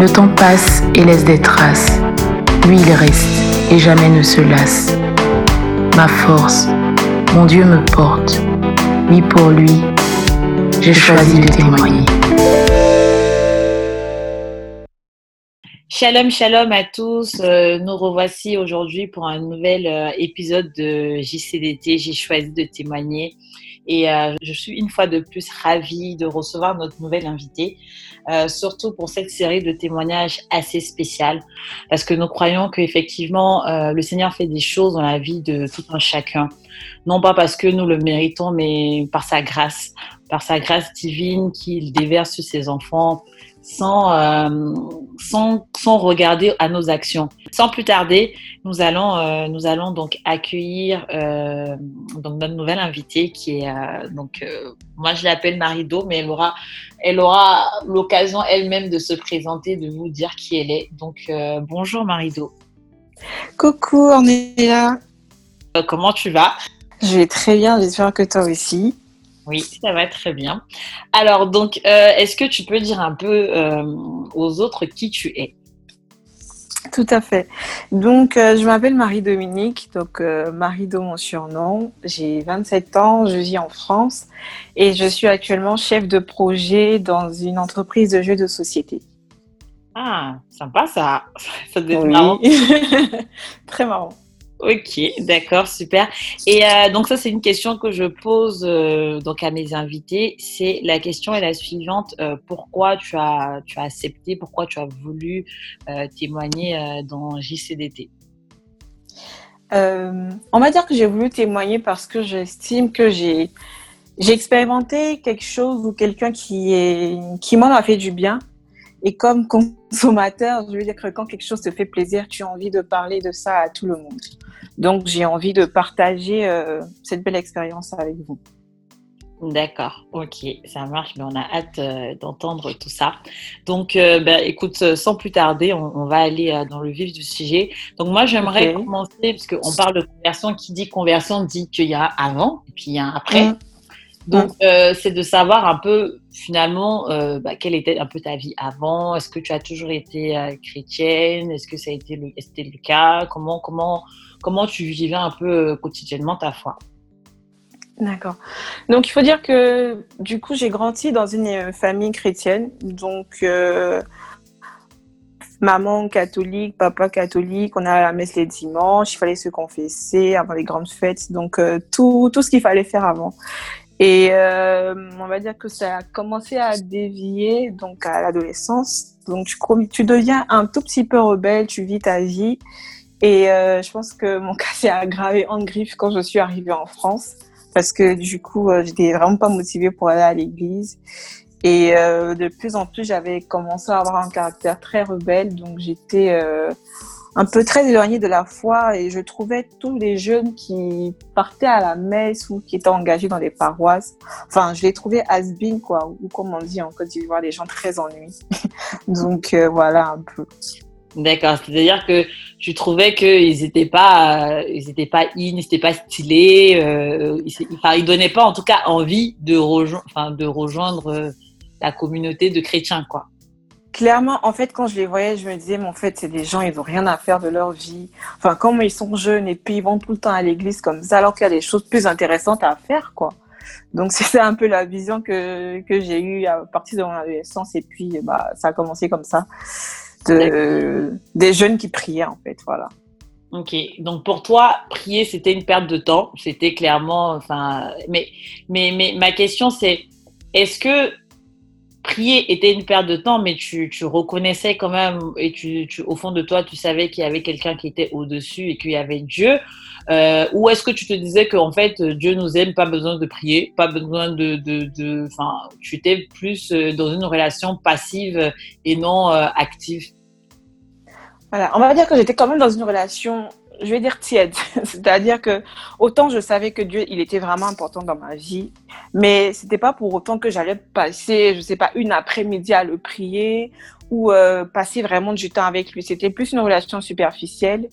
Le temps passe et laisse des traces. Lui, il reste et jamais ne se lasse. Ma force, mon Dieu me porte. Oui, pour lui, j'ai choisi de témoigner. Shalom, shalom à tous. Euh, nous revoici aujourd'hui pour un nouvel euh, épisode de JCDT. J'ai choisi de témoigner et euh, je suis une fois de plus ravie de recevoir notre nouvelle invitée, surtout pour cette série de témoignages assez spéciales, parce que nous croyons qu'effectivement le Seigneur fait des choses dans la vie de tout un chacun, non pas parce que nous le méritons, mais par sa grâce, par sa grâce divine qu'il déverse sur ses enfants sans, euh, sans, sans, regarder à nos actions. Sans plus tarder, nous allons, euh, nous allons donc accueillir euh, donc notre nouvelle invitée qui est donc moi je l'appelle Marido, mais elle aura elle aura l'occasion elle-même de se présenter, de vous dire qui elle est. Donc bonjour Marido. Coucou, on est là. comment tu vas? Je vais très bien, j'espère que toi aussi. Oui, ça va très bien. Alors, donc, euh, est-ce que tu peux dire un peu euh, aux autres qui tu es? Tout à fait. Donc, euh, je m'appelle Marie-Dominique, donc Marie de mon surnom. J'ai 27 ans, je vis en France et je suis actuellement chef de projet dans une entreprise de jeux de société. Ah, sympa ça. Ça devient oui. marrant. Très marrant. Ok, d'accord, super. Et euh, donc ça, c'est une question que je pose euh, donc à mes invités. C'est la question est la suivante euh, pourquoi tu as tu as accepté, pourquoi tu as voulu témoigner dans JCDT On va dire que j'ai voulu témoigner parce que j'estime que j'ai j'ai expérimenté quelque chose ou quelqu'un qui est qui m'en a fait du bien. Et comme consommateur, je veux dire que quand quelque chose te fait plaisir, tu as envie de parler de ça à tout le monde. Donc, j'ai envie de partager euh, cette belle expérience avec vous. D'accord, ok, ça marche, mais on a hâte euh, d'entendre tout ça. Donc, euh, ben, écoute, sans plus tarder, on, on va aller euh, dans le vif du sujet. Donc, moi, j'aimerais commencer, puisqu'on parle de conversion, qui dit conversion dit qu'il y a avant, et puis il y a un après. Mm. Donc, euh, c'est de savoir un peu, finalement, euh, bah, quelle était un peu ta vie avant. Est-ce que tu as toujours été euh, chrétienne? Est-ce que ça a été le, c'était le cas? Comment, comment, comment tu vivais un peu quotidiennement ta foi? D'accord. Donc, il faut dire que du coup, j'ai grandi dans une famille chrétienne. Donc, maman catholique, papa catholique, on a la messe les dimanches, il fallait se confesser avant les grandes fêtes. Donc, euh, tout, tout ce qu'il fallait faire avant. Et euh, on va dire que ça a commencé à dévier donc à l'adolescence. Donc, tu, deviens un tout petit peu rebelle, tu vis ta vie. Et euh, je pense que mon cas s'est aggravé en griffe quand je suis arrivée en France parce que du coup, euh, j'étais vraiment pas motivée pour aller à l'église. Et euh, de plus en plus, j'avais commencé à avoir un caractère très rebelle, donc j'étais euh, un peu très éloignée de la foi et je trouvais tous les jeunes qui partaient à la messe ou qui étaient engagés dans les paroisses, enfin, je les trouvais has-been, quoi, ou comme on dit en Côte d'Ivoire, des gens très ennuis. donc euh, voilà un peu. D'accord, c'est-à-dire que tu trouvais qu'ils n'étaient pas, euh, ils étaient pas in, ils n'étaient pas stylés, euh, ils, enfin, ils donnaient pas en tout cas envie de, rejo enfin, de rejoindre euh, la communauté de chrétiens, quoi. Clairement, en fait, quand je les voyais, je me disais, mais en fait, c'est des gens, ils n'ont rien à faire de leur vie. Enfin, comme ils sont jeunes et puis ils vont tout le temps à l'église comme ça, alors qu'il y a des choses plus intéressantes à faire, quoi. Donc, c'est un peu la vision que, que j'ai eue à partir de mon adolescence et puis, bah, ça a commencé comme ça. De, des jeunes qui priaient, en fait, voilà. Ok, donc pour toi, prier, c'était une perte de temps, c'était clairement, enfin, mais, mais, mais ma question c'est, est-ce que prier était une perte de temps, mais tu, tu reconnaissais quand même, et tu, tu, au fond de toi, tu savais qu'il y avait quelqu'un qui était au-dessus et qu'il y avait Dieu, euh, ou est-ce que tu te disais qu'en fait, Dieu nous aime, pas besoin de prier, pas besoin de, de, enfin, tu étais plus euh, dans une relation passive et non euh, active? Voilà, on va dire que j'étais quand même dans une relation, je vais dire tiède. C'est-à-dire que autant je savais que Dieu, il était vraiment important dans ma vie, mais c'était pas pour autant que j'allais passer, je sais pas, une après-midi à le prier ou euh, passer vraiment du temps avec lui. C'était plus une relation superficielle.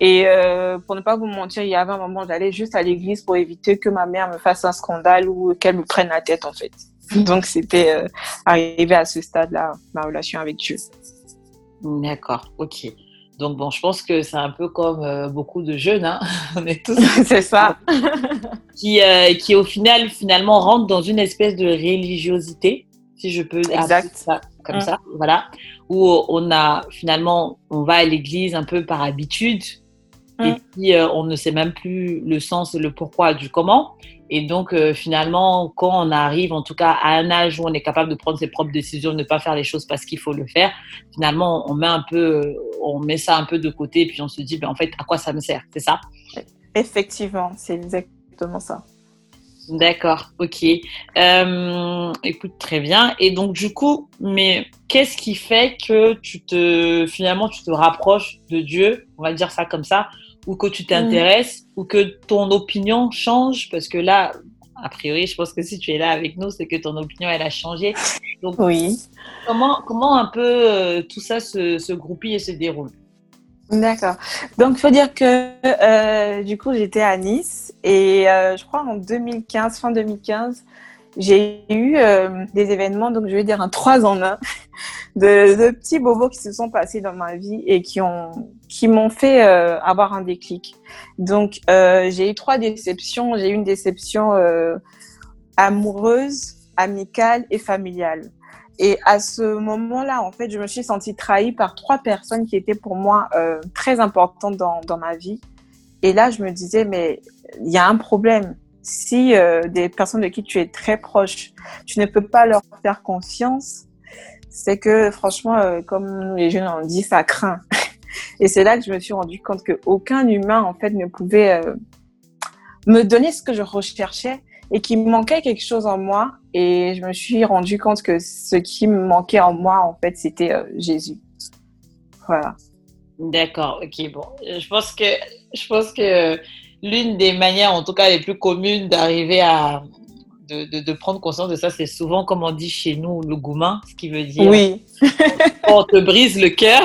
Et euh, pour ne pas vous mentir, il y avait un moment, j'allais juste à l'église pour éviter que ma mère me fasse un scandale ou qu'elle me prenne la tête, en fait. Donc, c'était euh, arrivé à ce stade-là, ma relation avec Dieu. D'accord, ok. Donc, bon, je pense que c'est un peu comme euh, beaucoup de jeunes, hein. on est tous. c'est ça. qui, euh, qui, au final, finalement, rentrent dans une espèce de religiosité, si je peux dire ça comme mm. ça, voilà, où on a finalement, on va à l'église un peu par habitude, et mm. puis euh, on ne sait même plus le sens et le pourquoi du comment. Et donc euh, finalement, quand on arrive en tout cas à un âge où on est capable de prendre ses propres décisions, de ne pas faire les choses parce qu'il faut le faire, finalement on met un peu, euh, on met ça un peu de côté et puis on se dit, ben, en fait, à quoi ça me sert? C'est ça? Effectivement, c'est exactement ça. D'accord, ok. Euh, écoute, très bien. Et donc, du coup, mais qu'est-ce qui fait que tu te, finalement, tu te rapproches de Dieu, on va dire ça comme ça, ou que tu t'intéresses, ou que ton opinion change Parce que là, a priori, je pense que si tu es là avec nous, c'est que ton opinion, elle a changé. Donc, oui. Comment, comment un peu euh, tout ça se, se groupille et se déroule? D'accord. Donc, il faut dire que euh, du coup, j'étais à Nice et euh, je crois en 2015, fin 2015, j'ai eu des événements, donc je vais dire un 3 en 1, de, de, petits bobos qui se sont passés dans ma vie et qui ont qui m'ont fait euh, avoir un déclic. Donc, euh, j'ai eu trois déceptions. J'ai eu une déception amoureuse, amicale et familiale. Et à ce moment-là, en fait, je me suis sentie trahie par trois personnes qui étaient pour moi euh, très importantes dans, dans, ma vie. Et là, je me disais, mais il y a un problème. Si euh, des personnes de qui tu es très proche, tu ne peux pas leur faire confiance, c'est que franchement, euh, comme les jeunes ont dit, ça craint. Et c'est là que je me suis rendu compte qu'aucun humain, en fait, ne pouvait euh, me donner ce que je recherchais et qu'il manquait quelque chose en moi. Et je me suis rendu compte que ce qui me manquait en moi, en fait, c'était euh, Jésus. Voilà. D'accord, ok, bon. Je pense que, je pense que l'une des manières, en tout cas les plus communes, d'arriver à, de, prendre conscience de ça, c'est souvent, comme on dit chez nous, le goumin, ce qui veut dire oui. on te brise le cœur.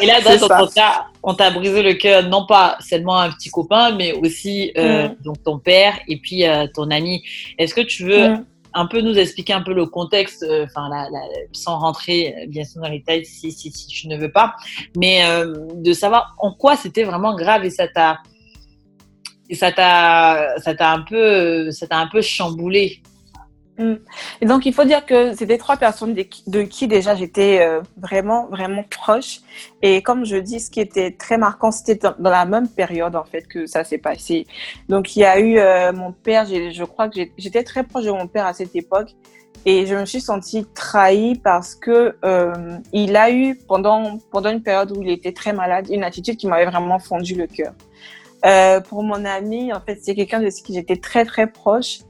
Et là, dans ton cas, on t'a brisé le cœur, non pas seulement un petit copain, mais aussi euh, mm. donc ton père et puis euh, ton ami. Est-ce que tu veux mm. un peu nous expliquer un peu le contexte, euh, enfin, sans rentrer bien sûr dans les détails si, si, si tu ne veux pas, mais de savoir en quoi c'était vraiment grave et ça t'a et ça t'a ça t'a un peu ça t'a un peu chamboulé. Mm. Et donc il faut dire que c'était trois personnes de qui, déjà j'étais euh, vraiment vraiment proche et comme je dis ce qui était très marquant c'était dans, la même période en fait que ça s'est passé. Donc il y a eu euh, mon père, je crois que j'étais très proche de mon père à cette époque et je me suis sentie trahie parce que euh, il a eu pendant pendant une période où il était très malade une attitude qui m'avait vraiment fondu le cœur. Euh, pour mon amie, en fait, c'est quelqu'un de qui j'étais très très proche.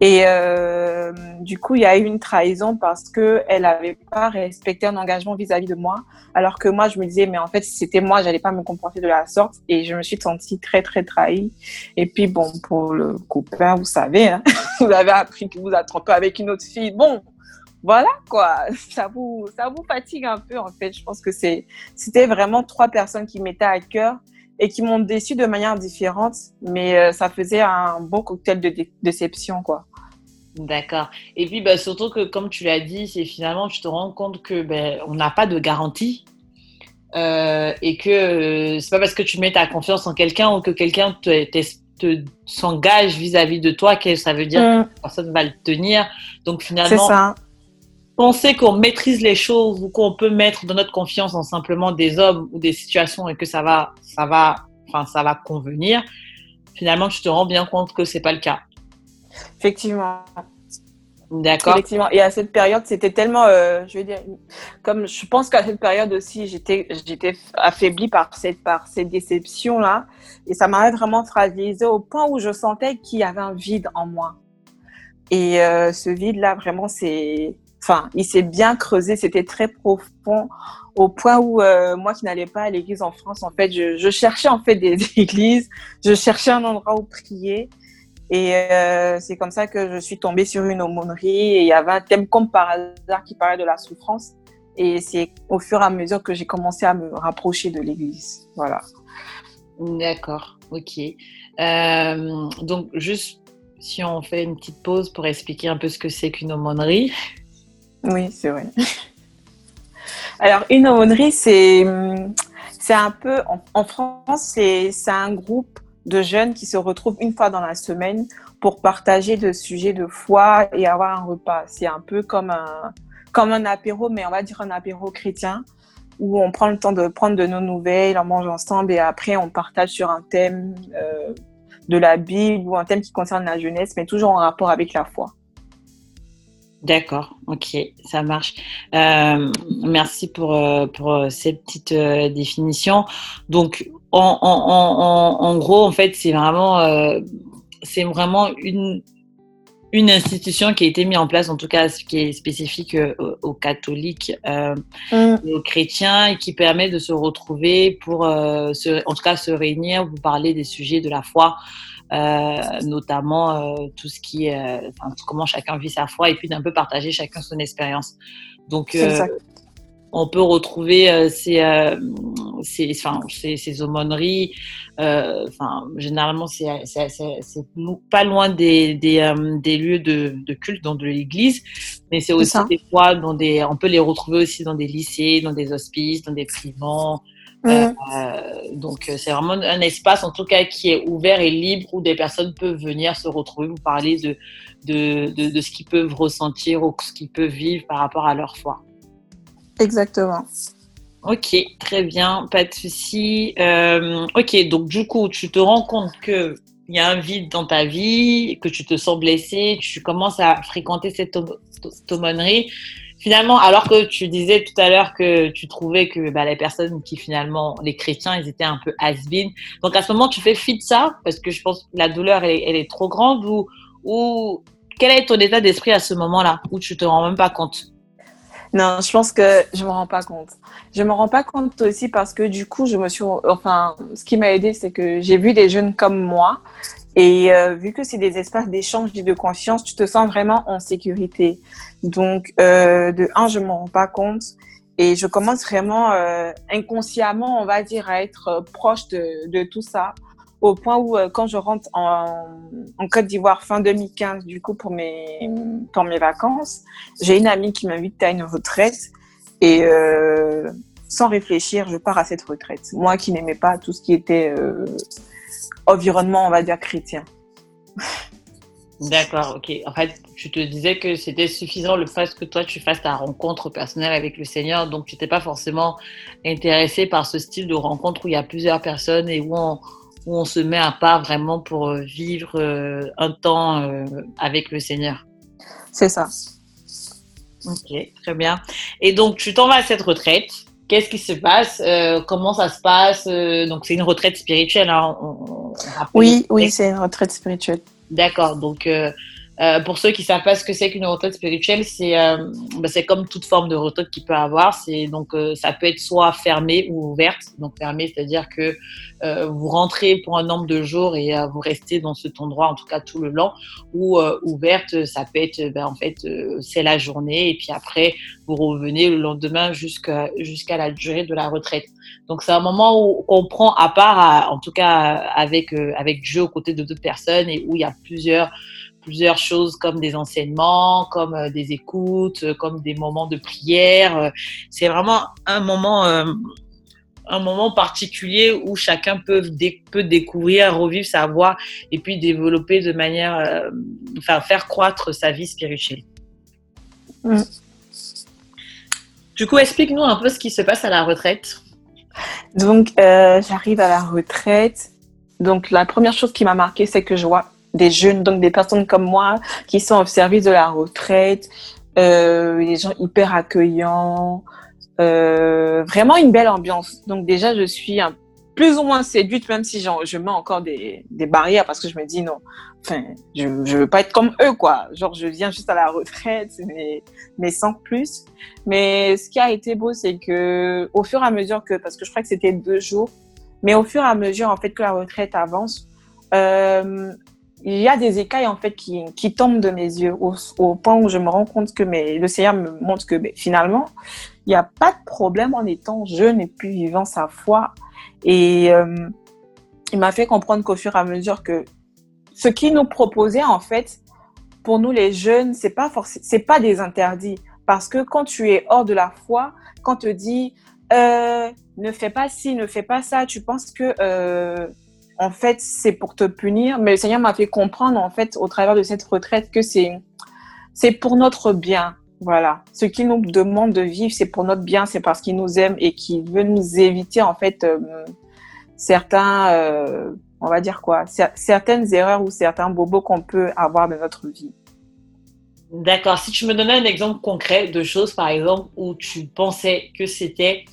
Et euh, du coup, il y a eu une trahison parce que elle n'avait pas respecté un engagement vis-à-vis de moi, alors que moi, je me disais, mais en fait, si c'était moi, j'allais pas me comporter de la sorte. Et je me suis sentie très très trahie. Et puis bon, pour le copain, vous savez, hein, vous avez appris que vous a trompé avec une autre fille. Bon, voilà quoi, ça vous ça vous fatigue un peu en fait. Je pense que c'est c'était vraiment trois personnes qui m'étaient à cœur et qui m'ont déçu de manière différente, mais euh, ça faisait un bon cocktail de déception, quoi. D'accord. Et puis, bah, surtout que, comme tu l'as dit, c'est finalement, tu te rends compte que ben, on n'a pas de garantie euh, et que euh, c'est pas parce que tu mets ta confiance en quelqu'un ou que quelqu'un te, te, s'engage vis-à-vis de toi que ça veut dire mm. que personne va le tenir. Donc, finalement, ça penser qu'on maîtrise les choses ou qu'on peut mettre de notre confiance en simplement des hommes ou des situations et que ça va, ça va, enfin, ça va convenir, finalement, tu te rends bien compte que c'est pas le cas. Effectivement. D'accord. Effectivement. Et à cette période, c'était tellement, euh, je veux dire, comme je pense qu'à cette période aussi, j'étais, j'étais affaiblie par cette, par cette déception là, et ça m'avait vraiment fragilisée au point où je sentais qu'il y avait un vide en moi. Et euh, ce vide là, vraiment, c'est enfin, il s'est bien creusé, c'était très profond au point où euh, moi qui n'allais pas à l'église en France, en fait, je, cherchais en fait des, églises, je cherchais un endroit où prier. Et euh, c'est comme ça que je suis tombée sur une aumônerie et il y avait un thème comme par hasard qui parlait de la souffrance. Et c'est au fur et à mesure que j'ai commencé à me rapprocher de l'église. Voilà. D'accord, ok. Euh, donc, juste si on fait une petite pause pour expliquer un peu ce que c'est qu'une aumônerie. Oui, c'est vrai. Alors, une aumônerie, c'est, un peu, en, France, c'est, c'est un groupe de jeunes qui se retrouvent une fois dans la semaine pour partager le sujet de foi et avoir un repas. C'est un peu comme un, comme un apéro, mais on va dire un apéro chrétien où on prend le temps de prendre de nos nouvelles, on mange ensemble et après on partage sur un thème euh, de la Bible ou un thème qui concerne la jeunesse, mais toujours en rapport avec la foi. D'accord, ok, ça marche. Euh, merci pour, euh, pour cette petite définition. Donc, en, en, en, gros, en fait, c'est vraiment, c'est vraiment une, une institution qui a été mise en place, en tout cas qui est spécifique euh, aux, catholiques euh, mm. et aux chrétiens, et qui permet de se retrouver pour, euh, en tout cas, se réunir pour parler des sujets de la foi, notamment tout ce qui est, comment chacun vit sa foi, et puis d'un peu partager chacun son expérience. Donc, on peut retrouver euh, ces, euh, ces, enfin, ces, ces, aumôneries. Euh, enfin, généralement, c'est pas loin des, des, euh, des lieux de, de, culte, dans de l'église, mais c'est aussi des fois dans des. On peut les retrouver aussi dans des lycées, dans des hospices, dans des prisons. Euh, donc c'est vraiment un espace en tout cas qui est ouvert et libre où des personnes peuvent venir se retrouver vous parler de, de, de, de ce qu'ils peuvent ressentir ou ce qu'ils peuvent vivre par rapport à leur foi. Exactement. Ok, très bien, pas de souci. Euh, ok, donc du coup, tu te rends compte que il y a un vide dans ta vie, que tu te sens blessé, tu commences à fréquenter cette aumônerie. Finalement, alors que tu disais tout à l'heure que tu trouvais que bah, les personnes qui finalement, les chrétiens, ils étaient un peu has -been. Donc à ce moment, tu fais fi de ça parce que je pense que la douleur, elle est, trop grande ou, ou quel est ton état d'esprit à ce moment-là où tu te rends même pas compte? Non, je pense que je me rends pas compte. Je me rends pas compte aussi parce que du coup, je me suis, enfin, ce qui m'a aidé, c'est que j'ai vu des jeunes comme moi et euh, vu que c'est des espaces d'échange et de conscience, tu te sens vraiment en sécurité. Donc, euh, de un, je me rends pas compte et je commence vraiment euh, inconsciemment, on va dire, à être proche de, de tout ça au point où euh, quand je rentre en, en Côte d'Ivoire fin 2015, du coup pour mes pour mes vacances, j'ai une amie qui m'invite à une retraite et euh, sans réfléchir, je pars à cette retraite. Moi qui n'aimais pas tout ce qui était euh, environnement, on va dire chrétien. D'accord, ok. En fait, tu te disais que c'était suffisant le fait que toi tu fasses ta rencontre personnelle avec le Seigneur, donc tu n'étais pas forcément intéressé par ce style de rencontre où il y a plusieurs personnes et où on, où on se met à part vraiment pour euh, vivre euh, un temps euh, avec le Seigneur. C'est ça. Ok, très bien. Et donc, tu t'en vas à cette retraite. Qu'est-ce qui se passe Comment ça se passe Donc, c'est une retraite spirituelle. Hein, oui, oui, c'est une retraite spirituelle. D'accord. Donc, euh, pour ceux qui savent pas ce que c'est qu'une retraite spirituelle, c'est euh, c'est comme toute forme de retraite qu'il peut avoir. C'est donc euh, ça peut être soit fermée ou ouverte. Donc fermée, c'est-à-dire que euh, vous rentrez pour un nombre de jours et vous restez dans cet endroit en tout cas tout le long. Ou ouverte, ça peut être ben, en fait c'est la journée et puis après vous revenez le lendemain jusqu'à jusqu'à la durée de la retraite. Donc c'est un moment où on prend à part, en tout cas avec avec Dieu aux côtés de d'autres personnes et où il y a plusieurs plusieurs choses comme des enseignements, comme euh, des écoutes, euh, comme des moments de prière. Euh, c'est vraiment un moment, un moment particulier où chacun peut, peut découvrir, revivre sa voix et puis développer de manière, enfin faire croître sa vie spirituelle. Mm. Du coup, explique-nous un peu ce qui se passe à la retraite. Donc, j'arrive à la retraite. Donc, la première chose qui m'a marqué, c'est que je vois des jeunes, donc des personnes comme moi qui sont au service de la retraite, euh, des gens hyper accueillants, euh, vraiment une belle ambiance. Donc déjà, je suis plus ou moins séduite, même si je mets encore des, des, barrières parce que je me dis non, enfin, je ne veux pas être comme eux, quoi. Genre, je viens juste à la retraite, mais, mais sans plus. Mais ce qui a été beau, c'est que au fur et à mesure que, parce que je crois que c'était deux jours, mais au fur et à mesure, en fait, que la retraite avance, euh, il y a des écailles, en fait, qui, qui tombent de mes yeux au, point où je me rends compte que le Seigneur me montre que mais, finalement, il n'y a pas de problème en étant jeune et puis vivant sa foi et euh, il m'a fait comprendre qu'au fur et à mesure que ce qu'il nous proposait, en fait, pour nous les jeunes, c'est pas c'est pas des interdits. Parce que quand tu es hors de la foi, quand on te dit euh, ne fais pas ci, ne fais pas ça, tu penses que euh, en fait c'est pour te punir. Mais le Seigneur m'a fait comprendre en fait au travers de cette retraite que c'est c'est pour notre bien. Voilà. Ce qu'il nous demande de vivre, c'est pour notre bien, c'est parce qu'il nous aime et qu'il veut nous éviter, en fait, euh, certains, euh, on va dire quoi, certaines erreurs ou certains bobos qu'on peut avoir dans notre vie. D'accord. Si tu me donnais un exemple concret de choses, par exemple, où tu pensais que c'était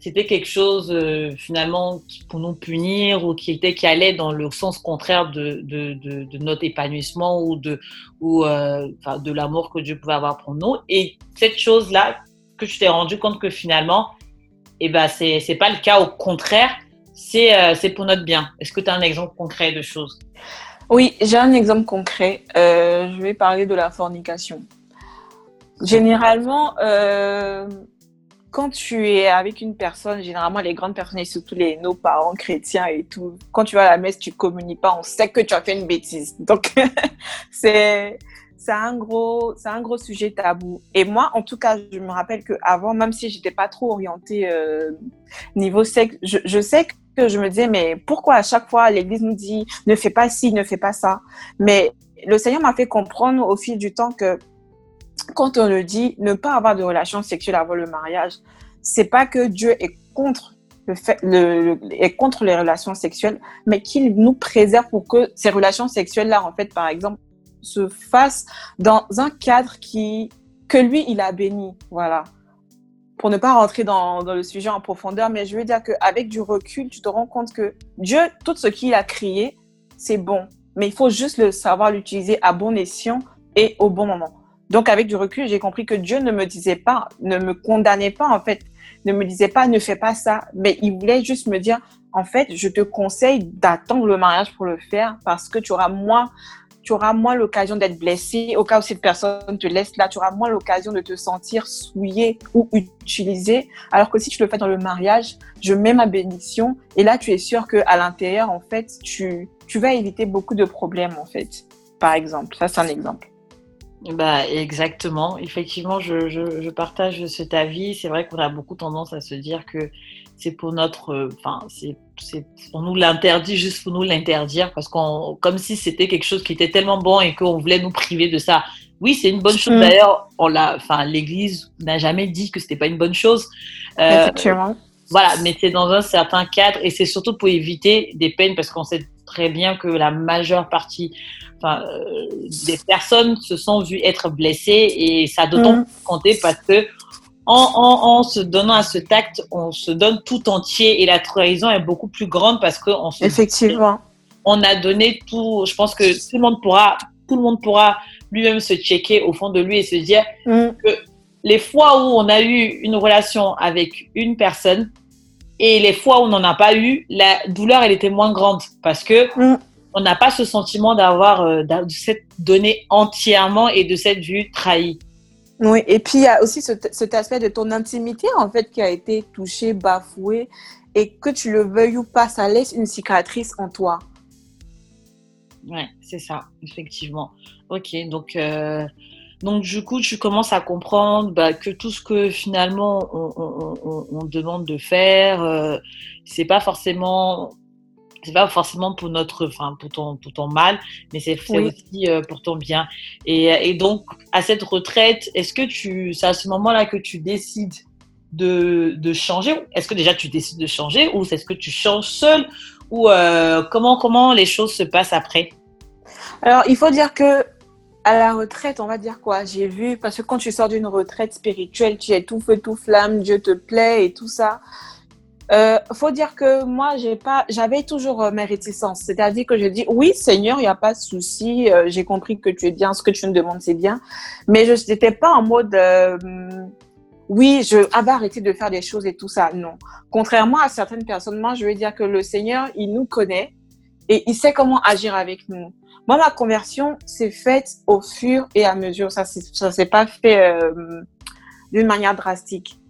c'était quelque chose euh, finalement pour nous punir ou qui était qui allait dans le sens contraire de, de, notre épanouissement ou de ou euh, de l'amour que Dieu pouvait avoir pour nous. Et cette chose là que tu t'es rendu compte que finalement eh ben c'est c'est pas le cas. Au contraire c'est euh, c'est pour notre bien. Est-ce que tu as un exemple concret de choses oui j'ai un exemple concret. Je vais parler de la fornication. Généralement quand tu es avec une personne, généralement les grandes personnes et surtout les, nos parents chrétiens et tout, quand tu vas à la messe, tu communies pas, on sait que tu as fait une bêtise. Donc, c'est, c'est un gros, c'est un gros sujet tabou. Et moi, en tout cas, je me rappelle que avant, même si j'étais pas trop orientée euh, niveau sexe, je, je sais que je me disais, mais pourquoi à chaque fois l'Église nous dit ne fais pas ci, ne fais pas ça? Mais le Seigneur m'a fait comprendre au fil du temps que quand on le dit, ne pas avoir de relations sexuelles avant le mariage, c'est pas que Dieu est contre le fait, le, est contre les relations sexuelles, mais qu'il nous préserve pour que ces relations sexuelles-là, en fait, par exemple, se fassent dans un cadre qui, que lui, il a béni. Voilà. Pour ne pas rentrer dans, dans le sujet en profondeur, mais je veux dire qu'avec du recul, tu te rends compte que Dieu, tout ce qu'il a créé, c'est bon. Mais il faut juste le savoir l'utiliser à bon escient et au bon moment. Donc, avec du recul, j'ai compris que Dieu ne me disait pas, ne me condamnait pas, en fait, ne me disait pas, ne fais pas ça, mais il voulait juste me dire, en fait, je te conseille d'attendre le mariage pour le faire parce que tu auras moins, tu auras moins l'occasion d'être blessé. Au cas où cette personne te laisse là, tu auras moins l'occasion de te sentir souillé ou utilisé. Alors que si tu le fais dans le mariage, je mets ma bénédiction et là, tu es sûr que à l'intérieur, en fait, tu, tu vas éviter beaucoup de problèmes, en fait. Par exemple, ça, c'est un exemple. Bah, exactement. Effectivement, je, je, je partage cet avis. C'est vrai qu'on a beaucoup tendance à se dire que c'est pour notre, enfin, c'est, c'est, on nous l'interdit juste pour nous l'interdire parce qu'on, comme si c'était quelque chose qui était tellement bon et qu'on voulait nous priver de ça. Oui, c'est une bonne chose. Mm. D'ailleurs, on l'a, enfin, l'Église n'a jamais dit que c'était pas une bonne chose. Euh, Effectivement. Voilà, mais c'est dans un certain cadre et c'est surtout pour éviter des peines parce qu'on sait très bien que la majeure partie enfin, euh, des personnes se sont vues être blessées et ça a d'autant mm. compter parce que en, en, en, se donnant à ce tact, on se donne tout entier et la trahison est beaucoup plus grande parce que on effectivement on a donné tout. Je pense que tout le monde pourra tout le monde pourra lui-même se checker au fond de lui et se dire mm. que les fois où on a eu une relation avec une personne et les fois où on n'en a pas eu, la douleur elle était moins grande parce que mm on n'a pas ce sentiment d'avoir euh, de s'être donné entièrement et de s'être vu trahi. Oui, et puis il y a aussi cet aspect de ton intimité en fait qui a été touché, bafoué, et que tu le veuilles ou pas, ça laisse une cicatrice en toi. Ouais, c'est ça, effectivement. Ok, donc euh, donc du coup, tu commences à comprendre bah, que tout ce que finalement on, demande de faire, euh, c'est pas forcément c'est pas forcément pour notre, enfin pour ton, pour ton mal, mais c'est aussi euh, pour ton bien. Et, et, donc à cette retraite, est-ce que tu, c'est à ce moment-là que tu décides de, de changer Est-ce que déjà tu décides de changer ou est-ce que tu changes seul ou euh, comment comment les choses se passent après? Alors il faut dire que à la retraite, on va dire quoi J'ai vu parce que quand tu sors d'une retraite spirituelle, tu es tout feu tout flamme, Dieu te plaît et tout ça euh, faut dire que moi, j'avais toujours euh, mes réticences. C'est-à-dire que je dis, oui, Seigneur, il n'y a pas de souci. euh, j'ai compris que tu es bien, ce que tu me demandes, c'est bien. Mais je n'étais pas en mode, euh, oui, je ah, bah, arrêter de faire des choses et tout ça. Non. Contrairement à certaines personnes, moi, je veux dire que le Seigneur, il nous connaît et il sait comment agir avec nous. Moi, ma conversion s'est faite au fur et à mesure. Ça, ça s'est pas fait euh, d'une manière drastique.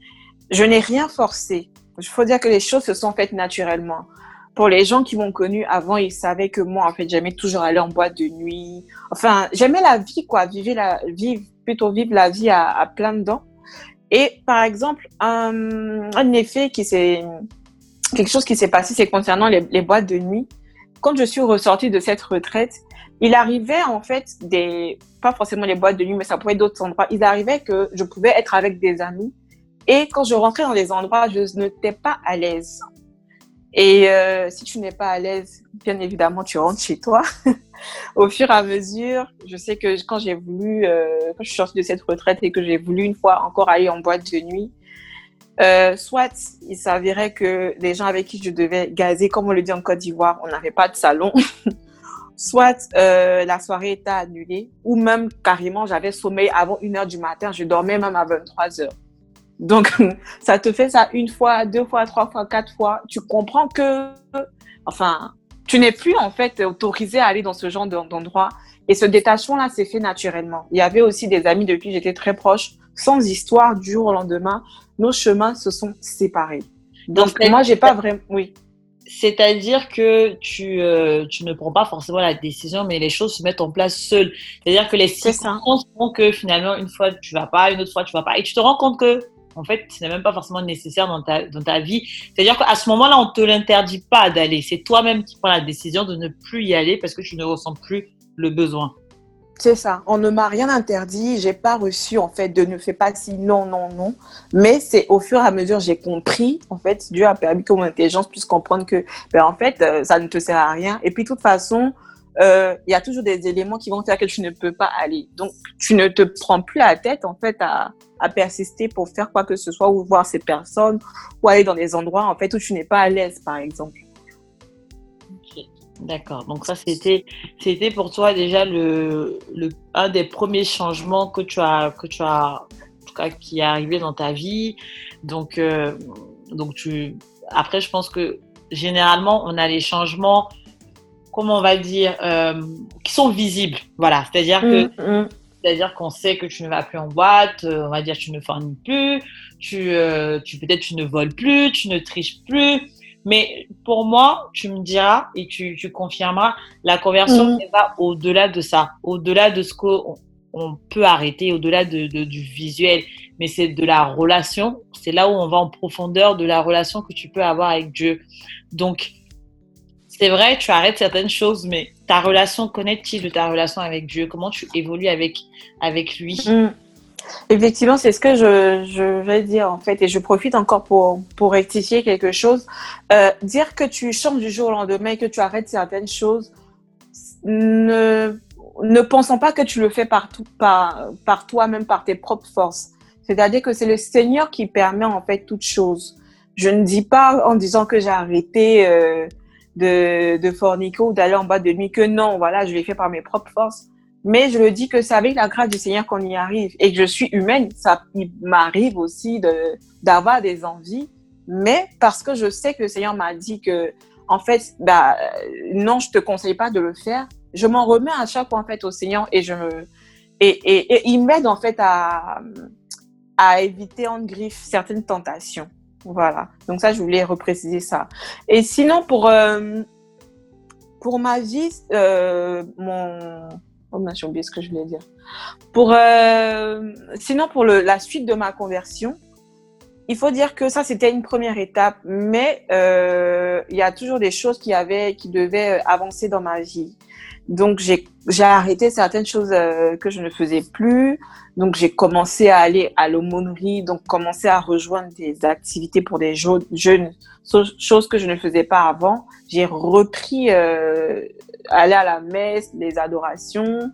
Je n'ai rien forcé. Il faut dire que les choses se sont faites naturellement. Pour les gens qui m'ont connu avant, ils savaient que moi, en fait, j'aimais toujours aller en boîte de nuit. Enfin, j'aimais la vie, quoi. Vivre la, vivre, plutôt vivre la vie à, à plein dedans. Et par exemple, un, effet qui s'est, quelque chose qui s'est passé, c'est concernant les boîtes de nuit. Quand je suis ressortie de cette retraite, il arrivait en fait des, pas forcément les boîtes de nuit, mais ça pouvait être d'autres endroits. Il arrivait que je pouvais être avec des amis et quand je rentrais dans des endroits, je n'étais pas à l'aise. Et euh, si tu n'es pas à l'aise, bien évidemment, tu rentres chez toi. Au fur et à mesure, je sais que quand j'ai voulu, euh, quand je suis sortie de cette retraite et que j'ai voulu une fois encore aller en boîte de nuit, euh, soit il s'avérait que les gens avec qui je devais gazer, comme on le dit en Côte d'Ivoire, on n'avait pas de salon. soit euh, la soirée était annulée, ou même carrément j'avais sommeil avant une heure du matin, je dormais même à 23 heures. Donc, ça te fait ça une fois, deux fois, trois fois, quatre fois. Tu comprends que, enfin, tu n'es plus en fait autorisé à aller dans ce genre d'en- d'endroit. Et ce détachement-là s'est fait naturellement. Il y avait aussi des amis depuis j'étais très proche, sans histoire, du jour au lendemain, nos chemins se sont séparés. Donc, Donc, moi, j'ai pas vraiment, oui. C'est-à-dire que tu, euh, tu ne prends pas forcément la décision, mais les choses se mettent en place seules. C'est-à-dire que les circonstances font que finalement, une fois tu vas pas, une autre fois tu vas pas, et tu te rends compte que en fait, ce n'est même pas forcément nécessaire dans ta, dans ta vie. C'est-à-dire qu'à ce moment-là, on te l'interdit pas d'aller. C'est toi-même qui prends la décision de ne plus y aller parce que tu ne ressens plus le besoin. C'est ça. On ne m'a rien interdit. J'ai pas reçu, en fait, de ne fais pas si, non, non, non. Mais c'est au fur et à mesure, j'ai compris, en fait, Dieu a permis que mon intelligence puisse comprendre que, ben, en fait, euh, ça ne te sert à rien. Et puis, de toute façon, euh, il y a toujours des éléments qui vont faire que tu ne peux pas aller. Donc, tu ne te prends plus la tête, en fait, à, à persister pour faire quoi que ce soit ou voir ces personnes ou aller dans des endroits, en fait, où tu n'es pas à l'aise, par exemple. D'accord. Donc ça, c'était, c'était pour toi déjà le, le, un des premiers changements que tu as, que tu as, en tout cas, qui est arrivé dans ta vie. Donc, euh, donc tu, après, je pense que généralement, on a les changements, comment on va dire, euh, qui sont visibles. Voilà. C'est-à-dire que Mm, mm. c'est-à-dire qu'on sait que tu ne vas plus en boîte, euh, on va dire tu ne fornis plus, tu, euh, tu peut-être tu ne voles plus, tu ne triches plus. Mais pour moi, tu me diras et tu, tu confirmeras, la conversion elle va au-delà de ça, au-delà de ce qu'on on peut arrêter, au-delà de, de- du visuel. Mais c'est de la relation, c'est là où on va en profondeur de la relation que tu peux avoir avec Dieu. Donc, c'est vrai, tu arrêtes certaines choses, mais ta relation, connaît-il de ta relation avec Dieu Comment tu évolues avec, avec lui? Mm. Effectivement, c'est ce que je, je vais dire en fait, et je profite encore pour, rectifier quelque chose. Euh, dire que tu changes du jour au lendemain et que tu arrêtes certaines choses, ne, ne pensons pas que tu le fais par, par, par toi-même, par tes propres forces. C'est-à-dire que c'est le Seigneur qui permet en fait toutes choses. Je ne dis pas en disant que j'ai arrêté euh, de, de ou d'aller en bas de nuit que non, voilà, je l'ai fait par mes propres forces. Mais je le dis que c'est avec la grâce du Seigneur qu'on y arrive et que je suis humaine. Ça il m'arrive aussi de d'avoir des envies, mais parce que je sais que le Seigneur m'a dit que, en fait, bah non, je te conseille pas de le faire. Je m'en remets à chaque fois en fait au Seigneur et je me et, et il m'aide en fait à à éviter en griffe certaines tentations. Voilà. Donc ça, je voulais repréciser ça. Et sinon pour euh, pour ma vie, euh, mon Oh, mince, j'ai oublié ce que je voulais dire. Pour, euh, sinon, pour la suite de ma conversion, il faut dire que ça, c'était une première étape, mais euh, il y a toujours des choses qui, avaient, qui devaient avancer dans ma vie. Donc, j'ai arrêté certaines choses euh, que je ne faisais plus. Donc, j'ai commencé à aller à l'aumônerie, donc commencer à rejoindre des activités pour des jeunes, jeunes choses que je ne faisais pas avant. J'ai repris euh, aller à la messe, les adorations,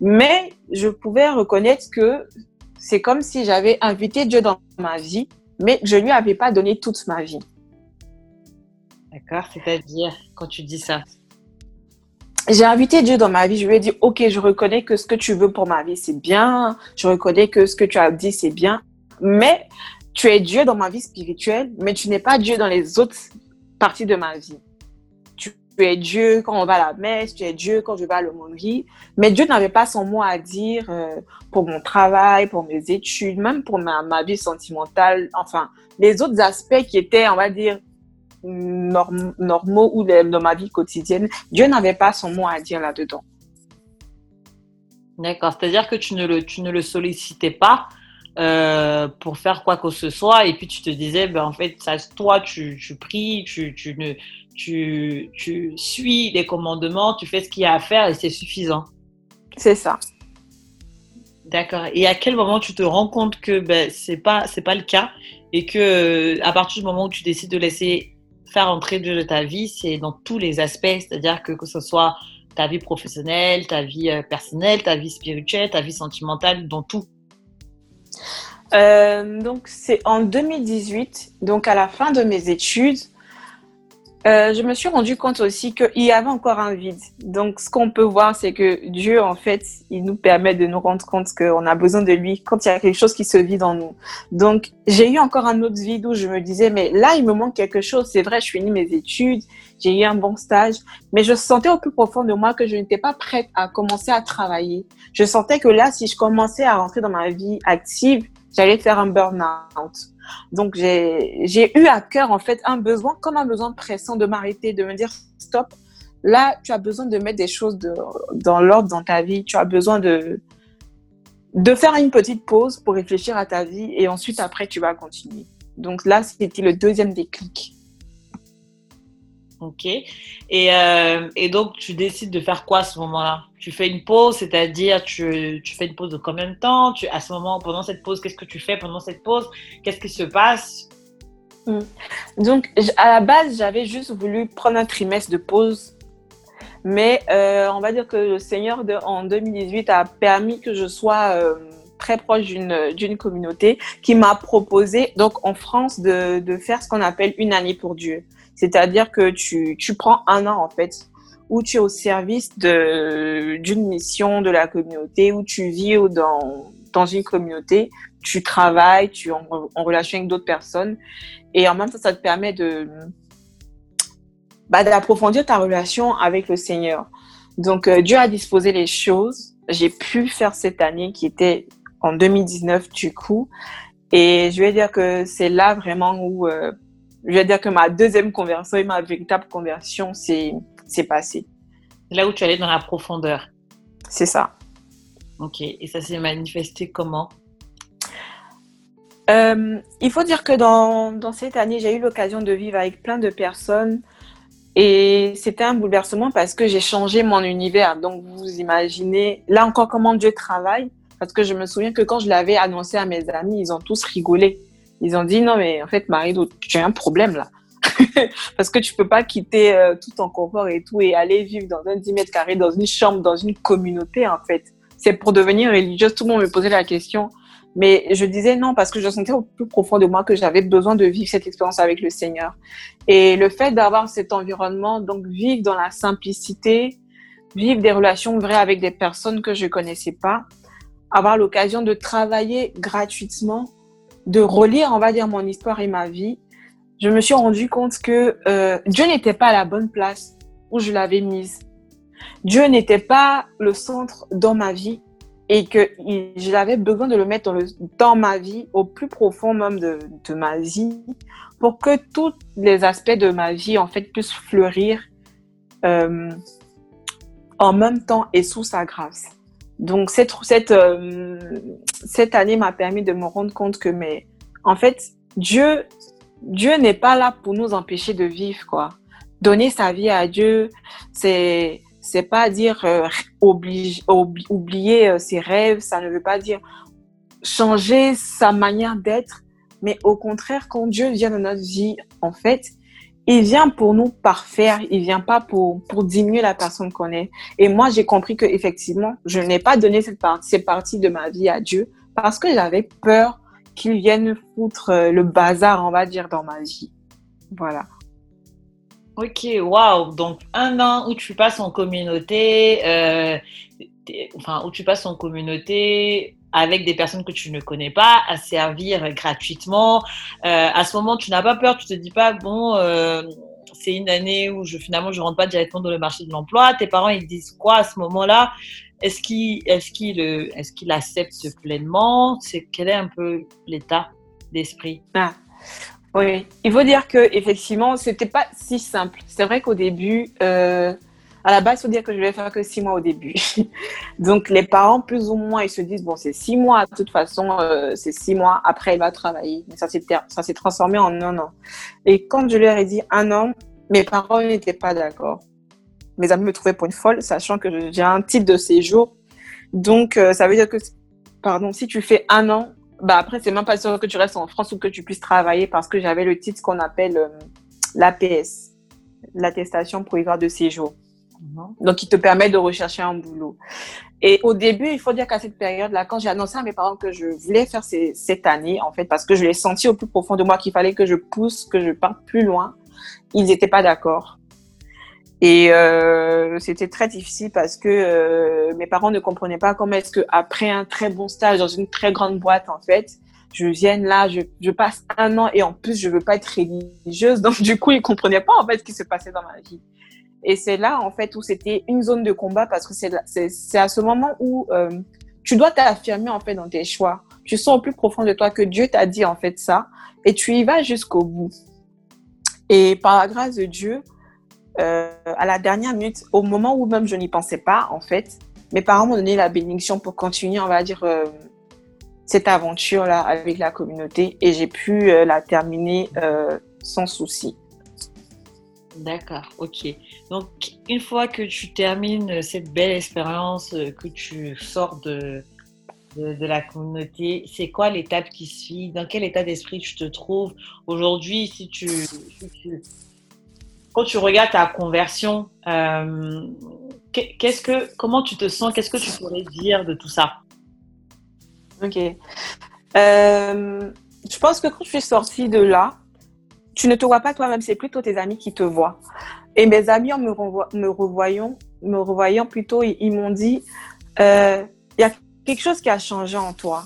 mais je pouvais reconnaître que c'est comme si j'avais invité Dieu dans ma vie, mais je lui avais pas donné toute ma vie. D'accord, c'est-à-dire quand tu dis ça j'ai invité Dieu dans ma vie. Je lui ai dit, OK, je reconnais que ce que tu veux pour ma vie, c'est bien. Je reconnais que ce que tu as dit, c'est bien. Mais tu es Dieu dans ma vie spirituelle, mais tu n'es pas Dieu dans les autres parties de ma vie. Tu es Dieu quand on va à la messe, tu es Dieu quand je vais à l'aumônerie. Mais Dieu n'avait pas son mot à dire euh, pour mon travail, pour mes études, même pour ma, ma vie sentimentale. Enfin, les autres aspects qui étaient, on va dire, normaux ou dans ma vie quotidienne, Dieu n'avait pas son mot à dire là-dedans. D'accord, c'est-à-dire que tu ne le, tu ne le sollicitais pas euh, pour faire quoi que ce soit et puis tu te disais, ben, en fait, ça, toi, tu, tu pries, tu, tu, ne, tu, tu suis les commandements, tu fais ce qu'il y a à faire et c'est suffisant. C'est ça. D'accord. Et à quel moment tu te rends compte que ben, c'est pas c'est pas le cas et que à partir du moment où tu décides de laisser faire entrer Dieu de ta vie, c'est dans tous les aspects, c'est-à-dire que que ce soit ta vie professionnelle, ta vie euh, personnelle, ta vie spirituelle, ta vie sentimentale, dans tout. Euh, donc c'est en 2018, donc à la fin de mes études, euh, je me suis rendu compte aussi qu'il y avait encore un vide. Donc, ce qu'on peut voir, c'est que Dieu, en fait, il nous permet de nous rendre compte qu'on a besoin de lui quand il y a quelque chose qui se vide en nous. Donc, j'ai eu encore un autre vide où je me disais, mais là, il me manque quelque chose. C'est vrai, je finis mes études, j'ai eu un bon stage, mais je sentais au plus profond de moi que je n'étais pas prête à commencer à travailler. Je sentais que là, si je commençais à rentrer dans ma vie active, j'allais faire un burn-out. Donc, j'ai eu à cœur, en fait, un besoin, comme un besoin pressant de m'arrêter, de me dire stop. Là, tu as besoin de mettre des choses dans l'ordre dans ta vie. Tu as besoin de faire une petite pause pour réfléchir à ta vie et ensuite, après, tu vas continuer. Donc là, c'était le deuxième déclic. Ok. Et, euh, et, donc, tu décides de faire quoi à ce moment-là? Tu fais une pause, c'est-à-dire tu, tu, fais une pause de combien de temps? Tu, À ce moment, pendant cette pause, qu'est-ce que tu fais pendant cette pause? Qu'est-ce qui se passe? Hmm. Donc, à la base, j'avais juste voulu prendre un trimestre de pause. Mais euh, on va dire que le Seigneur, de, en 2018, a permis que je sois euh, très proche d'une communauté qui m'a proposé, donc en France, de, de faire ce qu'on appelle une année pour Dieu. C'est-à-dire que tu, tu prends un an, en fait, où tu es au service d'une mission de la communauté, où tu vis dans, dans une communauté, tu travailles, tu es en, relation avec d'autres personnes. Et en même temps, ça te permet de bah, d'approfondir ta relation avec le Seigneur. Donc, euh, Dieu a disposé les choses. J'ai pu faire cette année qui était en 2019 du coup. Et je vais dire que c'est là vraiment où euh, je vais dire que ma deuxième conversion et ma véritable conversion s'est passée. Là où tu allais dans la profondeur. C'est ça. Ok. Et ça s'est manifesté comment? Euh, Il faut dire que dans, dans cette année, j'ai eu l'occasion de vivre avec plein de personnes. Et c'était un bouleversement parce que j'ai changé mon univers. Donc, vous imaginez, là encore, comment Dieu travaille. Parce que je me souviens que quand je l'avais annoncé à mes amis, ils ont tous rigolé. Ils ont dit non, mais en fait, Marie, tu as un problème là. Parce que tu peux pas quitter euh, tout ton confort et tout et aller vivre dans un 10 mètres carrés, dans une chambre, dans une communauté, en fait. C'est pour devenir religieuse. Tout le monde me posait la question. Mais je disais non parce que je sentais au plus profond de moi que j'avais besoin de vivre cette expérience avec le Seigneur. Et le fait d'avoir cet environnement, donc vivre dans la simplicité, vivre des relations vraies avec des personnes que je connaissais pas, avoir l'occasion de travailler gratuitement de relire, on va dire, mon histoire et ma vie, je me suis rendu compte que euh, Dieu n'était pas à la bonne place où je l'avais mise. Dieu n'était pas le centre dans ma vie et que j'avais besoin de le mettre dans, ma vie, au plus profond même de, de, ma vie, pour que tous les aspects de ma vie, en fait, puissent fleurir euh, en même temps et sous sa grâce. Donc cette cette euh, cette année m'a permis de me rendre compte que mais en fait Dieu Dieu n'est pas là pour nous empêcher de vivre quoi. Donner sa vie à Dieu, c'est c'est pas dire euh, oublier euh, ses rêves, ça ne veut pas dire changer sa manière d'être, mais au contraire quand Dieu vient dans notre vie, en fait, il vient pour nous parfaire, il vient pas pour, diminuer la personne qu'on est. Et moi, j'ai compris que effectivement, je n'ai pas donné cette partie, cette partie de ma vie à Dieu parce que j'avais peur qu'il vienne foutre euh, le bazar, on va dire, dans ma vie. Voilà. Ok, waouh. Donc un an où tu passes en communauté, euh, enfin où tu passes en communauté avec des personnes que tu ne connais pas, à servir gratuitement. Euh, à ce moment, tu n'as pas peur, tu te dis pas bon, euh, c'est une année où finalement je rentre pas directement dans le marché de l'emploi. Tes parents ils disent quoi à ce moment-là? Est-ce qu'ils est-ce qu'ils est-ce qu'ils acceptent pleinement? C'est quel est un peu l'état d'esprit? Ah. Oui, il faut dire que effectivement, c'était pas si simple. C'est vrai qu'au début, euh, à la base, il faut dire que je vais faire que six mois au début. Donc, les parents, plus ou moins, ils se disent, bon, c'est six mois, de toute façon, euh, c'est six mois, après, il va travailler. Mais ça s'est transformé en un an. Et quand je leur ai dit un an, mes parents n'étaient pas d'accord. Mes amis me trouvaient pour une folle, sachant que j'ai un titre de séjour. Donc, euh, ça veut dire que, pardon, si tu fais un an, bah après, c'est même pas sûr que tu restes en France ou que tu puisses travailler parce que j'avais le titre qu'on appelle euh, l'APS, l'attestation provisoire de séjour. Mhm. Donc, il te permet de rechercher un boulot. Et au début, il faut dire qu'à cette période-là, quand j'ai annoncé à mes parents que je voulais faire cette année, en fait, parce que je l'ai senti au plus profond de moi qu'il fallait que je pousse, que je parte plus loin, ils n'étaient pas d'accord. Et euh, c'était très difficile parce que euh, mes parents ne comprenaient pas comment est-ce que après un très bon stage dans une très grande boîte, en fait, je vienne là, je, je passe un an et en plus je veux pas être religieuse, donc du coup ils comprenaient pas en fait ce qui se passait dans ma vie. Et c'est là, en fait, où c'était une zone de combat parce que c'est à ce moment où euh, tu dois t'affirmer, en fait, dans tes choix. Tu sens au plus profond de toi que Dieu t'a dit, en fait, ça. Et tu y vas jusqu'au bout. Et par la grâce de Dieu, euh, à la dernière minute, au moment où même je n'y pensais pas, en fait, mes parents m'ont donné la bénédiction pour continuer, on va dire, euh, cette aventure-là avec la communauté. Et j'ai pu la terminer sans souci. D'accord, ok. Donc, une fois que tu termines cette belle expérience, euh, que tu sors de, de, la communauté, c'est quoi l'étape qui suit? Dans quel état d'esprit tu te trouves aujourd'hui si tu, quand tu regardes ta conversion, euh, qu'est-ce que, comment tu te sens? Qu'est-ce que tu pourrais dire de tout ça? Ok. Euh, je pense que quand je suis sortie de là, tu ne te vois pas toi-même, c'est plutôt tes amis qui te voient. Et mes amis, en me, revoyant, me revoyant plutôt, ils, m'ont dit, euh, il y a quelque chose qui a changé en toi.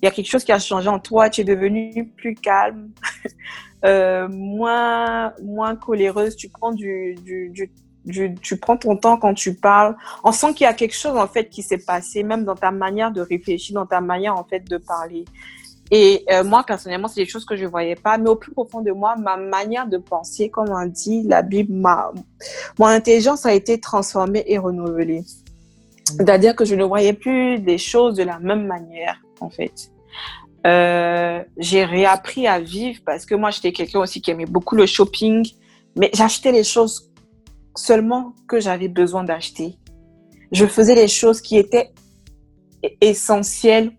Il y a quelque chose qui a changé en toi. Tu es devenue plus calme, euh, moins, moins coléreuse. Tu prends du, du, tu prends ton temps quand tu parles. On sent qu'il y a quelque chose en fait qui s'est passé, même dans ta manière de réfléchir, dans ta manière en fait de parler. Et euh, moi, personnellement, c'est des choses que je ne voyais pas. Mais au plus profond de moi, ma manière de penser, comme on dit, la Bible, ma, mon intelligence a été transformée et renouvelée. C'est-à-dire que je ne voyais plus des choses de la même manière, en fait. Euh, j'ai réappris à vivre parce que moi, j'étais quelqu'un aussi qui aimait beaucoup le shopping. Mais j'achetais les choses seulement que j'avais besoin d'acheter. Je faisais les choses qui étaient essentielles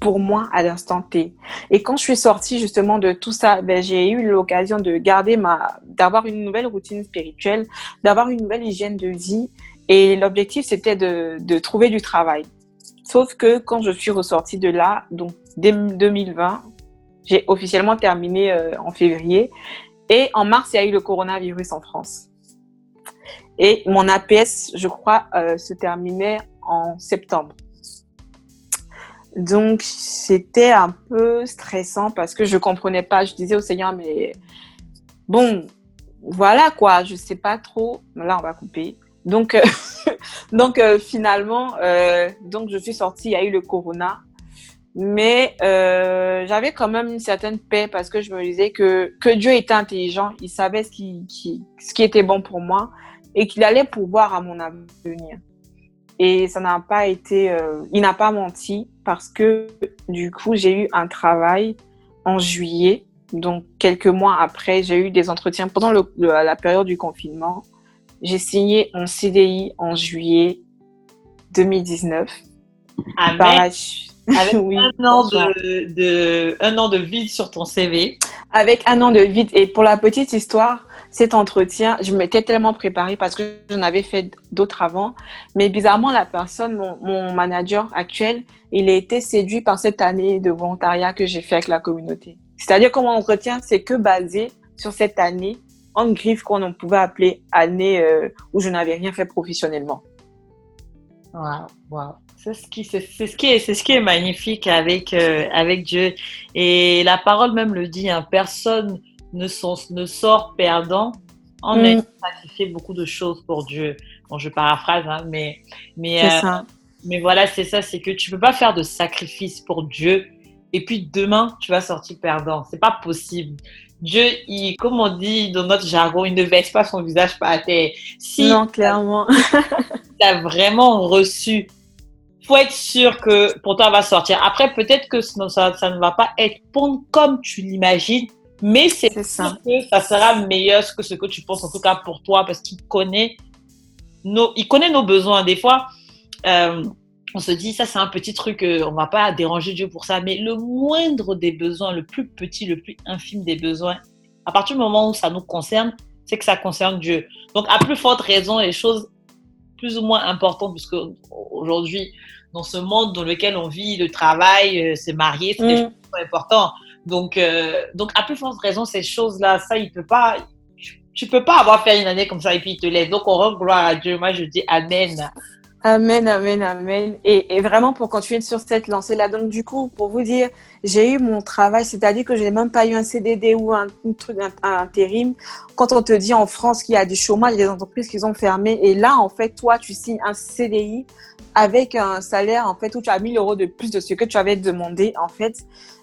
pour moi à l'instant T. Et quand je suis sortie justement de tout ça, ben, j'ai eu l'occasion de garder ma, d'avoir une nouvelle routine spirituelle, d'avoir une nouvelle hygiène de vie. Et l'objectif, c'était de, trouver du travail. Sauf que quand je suis ressortie de là, donc dès 2020, j'ai officiellement terminé euh, en février. Et en mars, il y a eu le coronavirus en France. Et mon APS, je crois, euh, se terminait en septembre. Donc, c'était un peu stressant parce que je comprenais pas. Je disais au Seigneur, mais bon, voilà quoi, je sais pas trop. Là, on va couper. Donc, euh, donc euh, finalement, euh, donc je suis sortie. Il y a eu le Corona, mais j'avais quand même une certaine paix parce que je me disais que que Dieu était intelligent. Il savait ce qui, qui ce qui était bon pour moi et qu'il allait pouvoir à mon avenir. Et ça n'a pas été, euh, il n'a pas menti parce que du coup, j'ai eu un travail en juillet. Donc, quelques mois après, j'ai eu des entretiens pendant le, la période du confinement. J'ai signé un CDI en juillet 2019. Avec, avec un, an de, de, un an de vide sur ton CV. Avec un an de vide. Et pour la petite histoire, cet entretien, je m'étais tellement préparée parce que j'en avais fait d'autres avant. Mais bizarrement, la personne, mon, manager actuel, il a été séduit par cette année de volontariat que j'ai fait avec la communauté. C'est-à-dire que mon entretien, c'est que basé sur cette année en griffe qu'on pouvait appeler année euh, où je n'avais rien fait professionnellement. Waouh. C'est ce qui, c'est, ce qui est, c'est ce qui est magnifique avec euh, avec Dieu. Et la parole même le dit. Hein, personne ne, ne sort perdant en mm. ayant sacrifié beaucoup de choses pour Dieu. Bon, je paraphrase, hein, mais mais euh, mais voilà, c'est ça. C'est que tu peux pas faire de sacrifice pour Dieu et puis demain tu vas sortir perdant. C'est pas possible. Dieu, il, comme on dit dans notre jargon, il ne baisse pas son visage par terre. Si non, clairement. tu as vraiment reçu, faut être sûr que pour toi, va sortir. Après, peut-être que ça, ça, ne va pas être bon comme tu l'imagines, mais c'est ça. que ça sera meilleur que ce que tu penses, en tout cas pour toi, parce qu'il connaît nos, il connaît nos besoins. Des fois, euh, on se dit, ça c'est un petit truc, euh, on va pas déranger Dieu pour ça, mais le moindre des besoins, le plus petit, le plus infime des besoins, à partir du moment où ça nous concerne, c'est que ça concerne Dieu. Donc, à plus forte raison, les choses plus ou moins importantes, puisque aujourd'hui, dans ce monde dans lequel on vit, le travail, euh, se marier, c'est des mm. importantes. Donc, euh, donc, à plus forte raison, ces choses-là, ça, il peut pas, tu peux pas avoir fait une année comme ça et puis il te laisse. Donc, on rend gloire à Dieu. Moi, je dis Amen. Amen, amen, amen. Et, vraiment pour continuer sur cette lancée-là, donc du coup, pour vous dire, j'ai eu mon travail, c'est-à-dire que je n'ai même pas eu un CDD ou un, truc, un, intérim. Quand on te dit en France qu'il y a du chômage, il y a des entreprises qui ont fermé, et là, en fait, toi, tu signes un CDI avec un salaire, en fait, où tu as 1000 euros de plus de ce que tu avais demandé, en fait,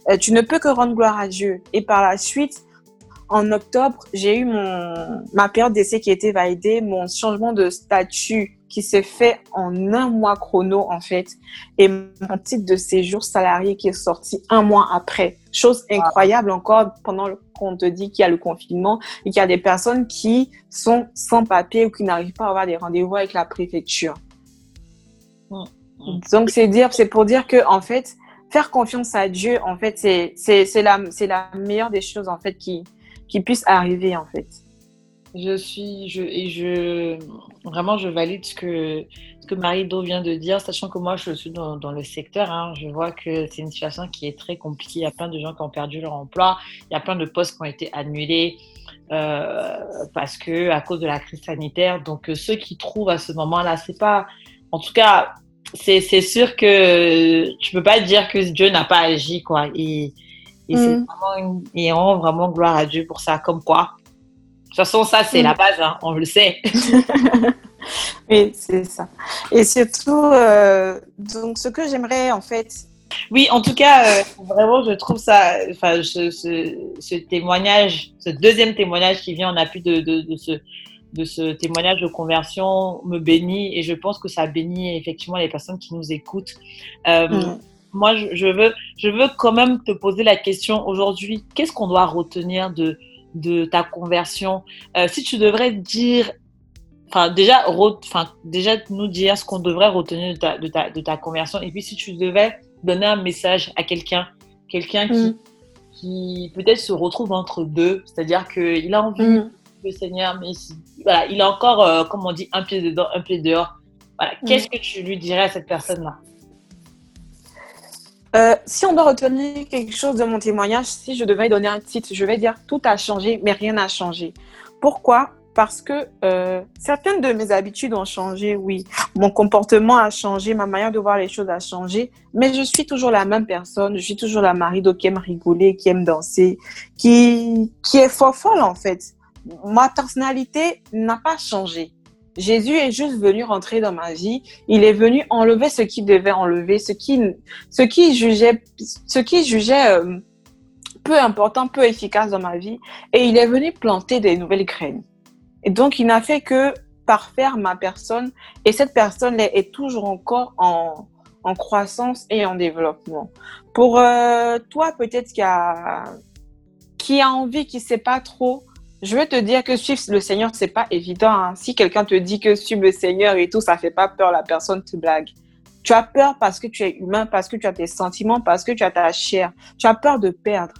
euh, tu ne peux que rendre gloire à Dieu. Et par la suite, en octobre, j'ai eu mon, ma période d'essai qui a été validée, mon changement de statut qui s'est fait en un mois chrono, en fait, et mon titre de séjour salarié qui est sorti un mois après. Chose incroyable encore pendant qu'on te dit qu'il y a le confinement et qu'il y a des personnes qui sont sans papier ou qui n'arrivent pas à avoir des rendez-vous avec la préfecture. Donc, c'est dire, c'est pour dire que, en fait, faire confiance à Dieu, en fait, c'est, c'est, la, c'est la meilleure des choses, en fait, qui, qui puisse arriver, en fait. Je suis, je, et je, vraiment, je valide ce que, ce que Marie-Do vient de dire, sachant que moi, je suis dans, dans le secteur. Hein, je vois que c'est une situation qui est très compliquée. Il y a plein de gens qui ont perdu leur emploi. Il y a plein de postes qui ont été annulés euh, parce que à cause de la crise sanitaire. Donc, euh, ceux qui trouvent à ce moment-là, c'est pas, en tout cas, c'est, c'est sûr que tu peux pas dire que Dieu n'a pas agi, quoi. Et, et c'est mm. vraiment une, et on rend vraiment gloire à Dieu pour ça. Comme quoi, de toute façon, ça, c'est la base, hein, on le sait. oui, c'est ça. Et surtout, euh, donc, ce que j'aimerais, en fait. Oui, en tout cas, euh, vraiment, je trouve ça, enfin, ce, ce, témoignage, ce deuxième témoignage qui vient en appui de, de, de, ce, de ce témoignage de conversion me bénit et je pense que ça bénit effectivement les personnes qui nous écoutent. Euh, mm. Moi, je, veux, je veux quand même te poser la question aujourd'hui, qu'est-ce qu'on doit retenir de, de ta conversion? Euh, si tu devrais dire, enfin déjà, enfin déjà nous dire ce qu'on devrait retenir de ta, de, ta, de ta, conversion, et puis si tu devais donner un message à quelqu'un, quelqu'un qui, mm. qui peut-être se retrouve entre deux, c'est-à-dire qu'il a envie mm. Le Seigneur, mais voilà, il a encore, euh, comme on dit, un pied dedans, un pied dehors. Voilà, mm. qu'est-ce que tu lui dirais à cette personne-là? Euh, si on doit retenir quelque chose de mon témoignage, si je devais donner un titre, je vais dire tout a changé, mais rien n'a changé. Pourquoi? Parce que euh, certaines de mes habitudes ont changé, oui. Mon comportement a changé, ma manière de voir les choses a changé, mais je suis toujours la même personne. Je suis toujours la Marie qui aime rigoler, qui aime danser, qui, qui est fort folle en fait. Ma personnalité n'a pas changé. Jésus est juste venu rentrer dans ma vie. Il est venu enlever ce qu'il devait enlever, ce qui, ce qui jugeait, ce qui jugeait euh, peu important, peu efficace dans ma vie. Et il est venu planter des nouvelles graines. Et donc, il n'a fait que parfaire ma personne. Et cette personne est toujours encore en, en croissance et en développement. Pour euh, toi, peut-être qui a, qui a envie, qui sait pas trop, je veux te dire que suivre le Seigneur, c'est pas évident. Hein. Si quelqu'un te dit que suivre le Seigneur et tout, ça fait pas peur, la personne te blague. Tu as peur parce que tu es humain, parce que tu as tes sentiments, parce que tu as ta chair. Tu as peur de perdre.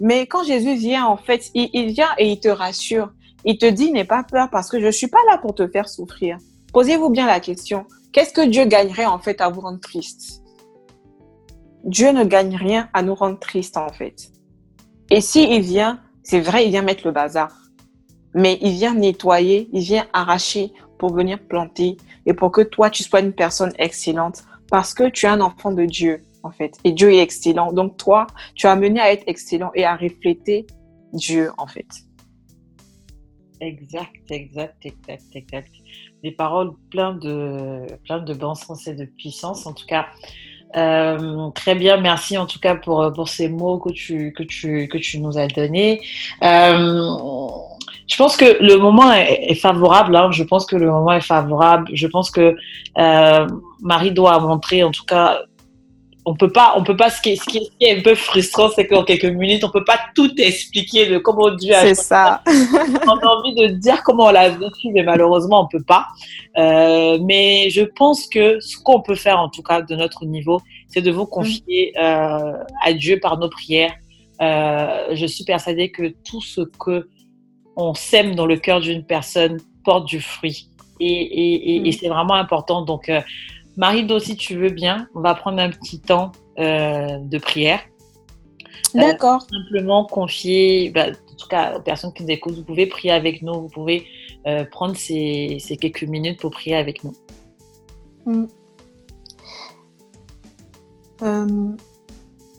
Mais quand Jésus vient, en fait, il, vient et il te rassure. Il te dit, n'aie pas peur parce que je suis pas là pour te faire souffrir. Posez-vous bien la question. Qu'est-ce que Dieu gagnerait, en fait, à vous rendre triste? Dieu ne gagne rien à nous rendre tristes, en fait. Et s'il vient, c'est vrai, il vient mettre le bazar mais il vient nettoyer, il vient arracher pour venir planter et pour que toi, tu sois une personne excellente parce que tu es un enfant de Dieu, en fait. Et Dieu est excellent. Donc, toi, tu as amené à être excellent et à refléter Dieu, en fait. Exact, exact, exact, exact. Des paroles pleines de, plein de bon sens et de puissance. En tout cas, euh, très bien, merci en tout cas pour, pour ces mots que tu, que tu, que tu nous as donnés. Euh, je pense que le moment est, favorable. Hein. Je pense que le moment est favorable. Je pense que euh, Marie doit montrer, en tout cas, on peut pas, on peut pas. Ce qui est, ce qui est un peu frustrant, c'est qu'en quelques minutes, on peut pas tout expliquer de comment Dieu a. C'est ça. on a envie de dire comment on l'a vécu, mais malheureusement, on peut pas. Euh, mais je pense que ce qu'on peut faire, en tout cas, de notre niveau, c'est de vous confier euh, à Dieu par nos prières. Euh, je suis persuadée que tout ce que on sème dans le cœur d'une personne porte du fruit. Et, et, et, mm. c'est vraiment important. Donc, euh, Marie-Do, si tu veux bien, on va prendre un petit temps euh, de prière. Euh, D'accord. simplement confier, bah, en tout cas aux personnes qui nous écoutent, vous pouvez prier avec nous, vous pouvez prendre ces, ces, quelques minutes pour prier avec nous. Mm.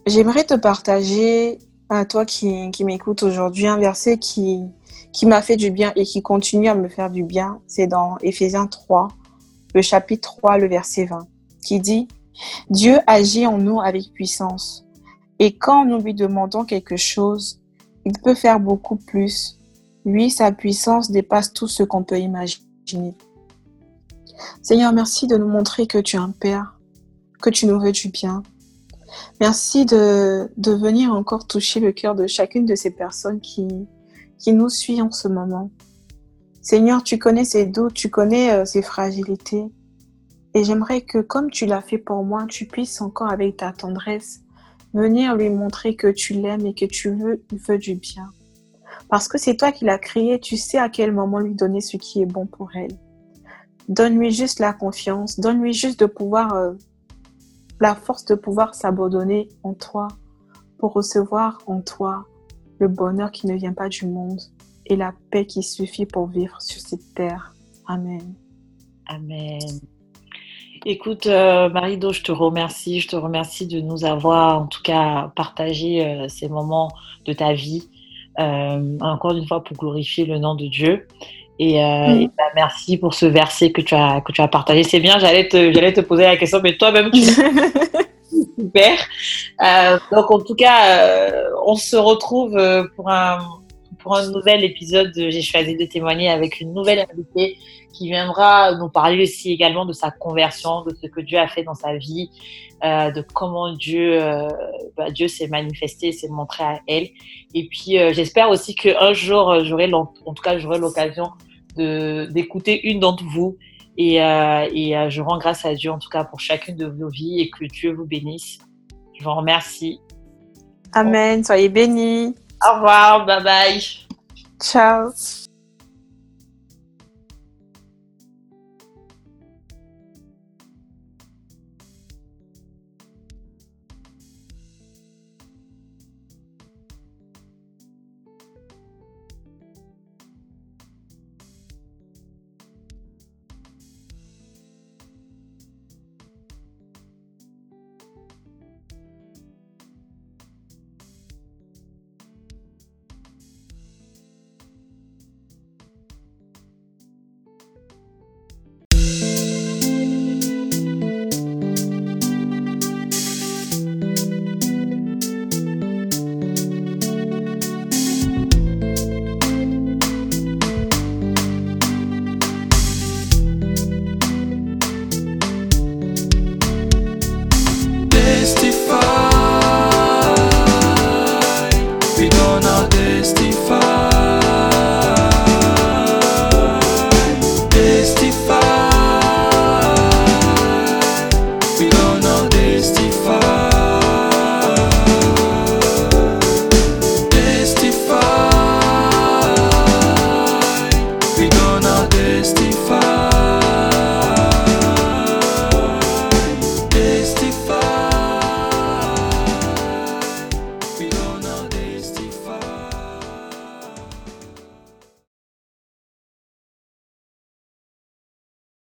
J'aimerais te partager à toi qui, qui m'écoute aujourd'hui un verset qui, qui m'a fait du bien et qui continue à me faire du bien, c'est dans Éphésiens 3, le chapitre 3, le verset 20, qui dit Dieu agit en nous avec puissance. Et quand nous lui demandons quelque chose, il peut faire beaucoup plus. Lui, sa puissance dépasse tout ce qu'on peut imaginer. Seigneur, merci de nous montrer que tu es un Père, que tu nous veux du bien. Merci de, de venir encore toucher le cœur de chacune de ces personnes qui, qui nous suit en ce moment. Seigneur, tu connais ses doutes, tu connais euh, ses fragilités. Et j'aimerais que, comme tu l'as fait pour moi, tu puisses encore avec ta tendresse venir lui montrer que tu l'aimes et que tu veux, veux du bien. Parce que c'est toi qui l'as créé, tu sais à quel moment lui donner ce qui est bon pour elle. Donne-lui juste la confiance, donne-lui juste de pouvoir, euh, la force de pouvoir s'abandonner en toi, pour recevoir en toi le bonheur qui ne vient pas du monde et la paix qui suffit pour vivre sur cette terre. Amen. Amen. Écoute, euh, Marie-Do, je te remercie. Je te remercie de nous avoir, en tout cas, partagé euh, ces moments de ta vie. Euh, encore une fois, pour glorifier le nom de Dieu. Et, mm. bah, merci pour ce verset que tu as, que tu as partagé. C'est bien, j'allais te, j'allais te poser la question, mais toi-même, tu, super. Euh, donc en tout cas, euh, on se retrouve euh, pour un pour un nouvel épisode. J'ai choisi de témoigner avec une nouvelle invitée qui viendra nous parler aussi également de sa conversion, de ce que Dieu a fait dans sa vie, de comment Dieu bah, Dieu s'est manifesté, s'est montré à elle. Et puis j'espère aussi qu'un jour j'aurai en tout cas j'aurai l'occasion d'écouter une d'entre vous et, euh, et euh, je rends grâce à Dieu en tout cas pour chacune de vos vies et que Dieu vous bénisse. Je vous remercie. Amen. Soyez bénis. Au revoir. Bye bye. Ciao.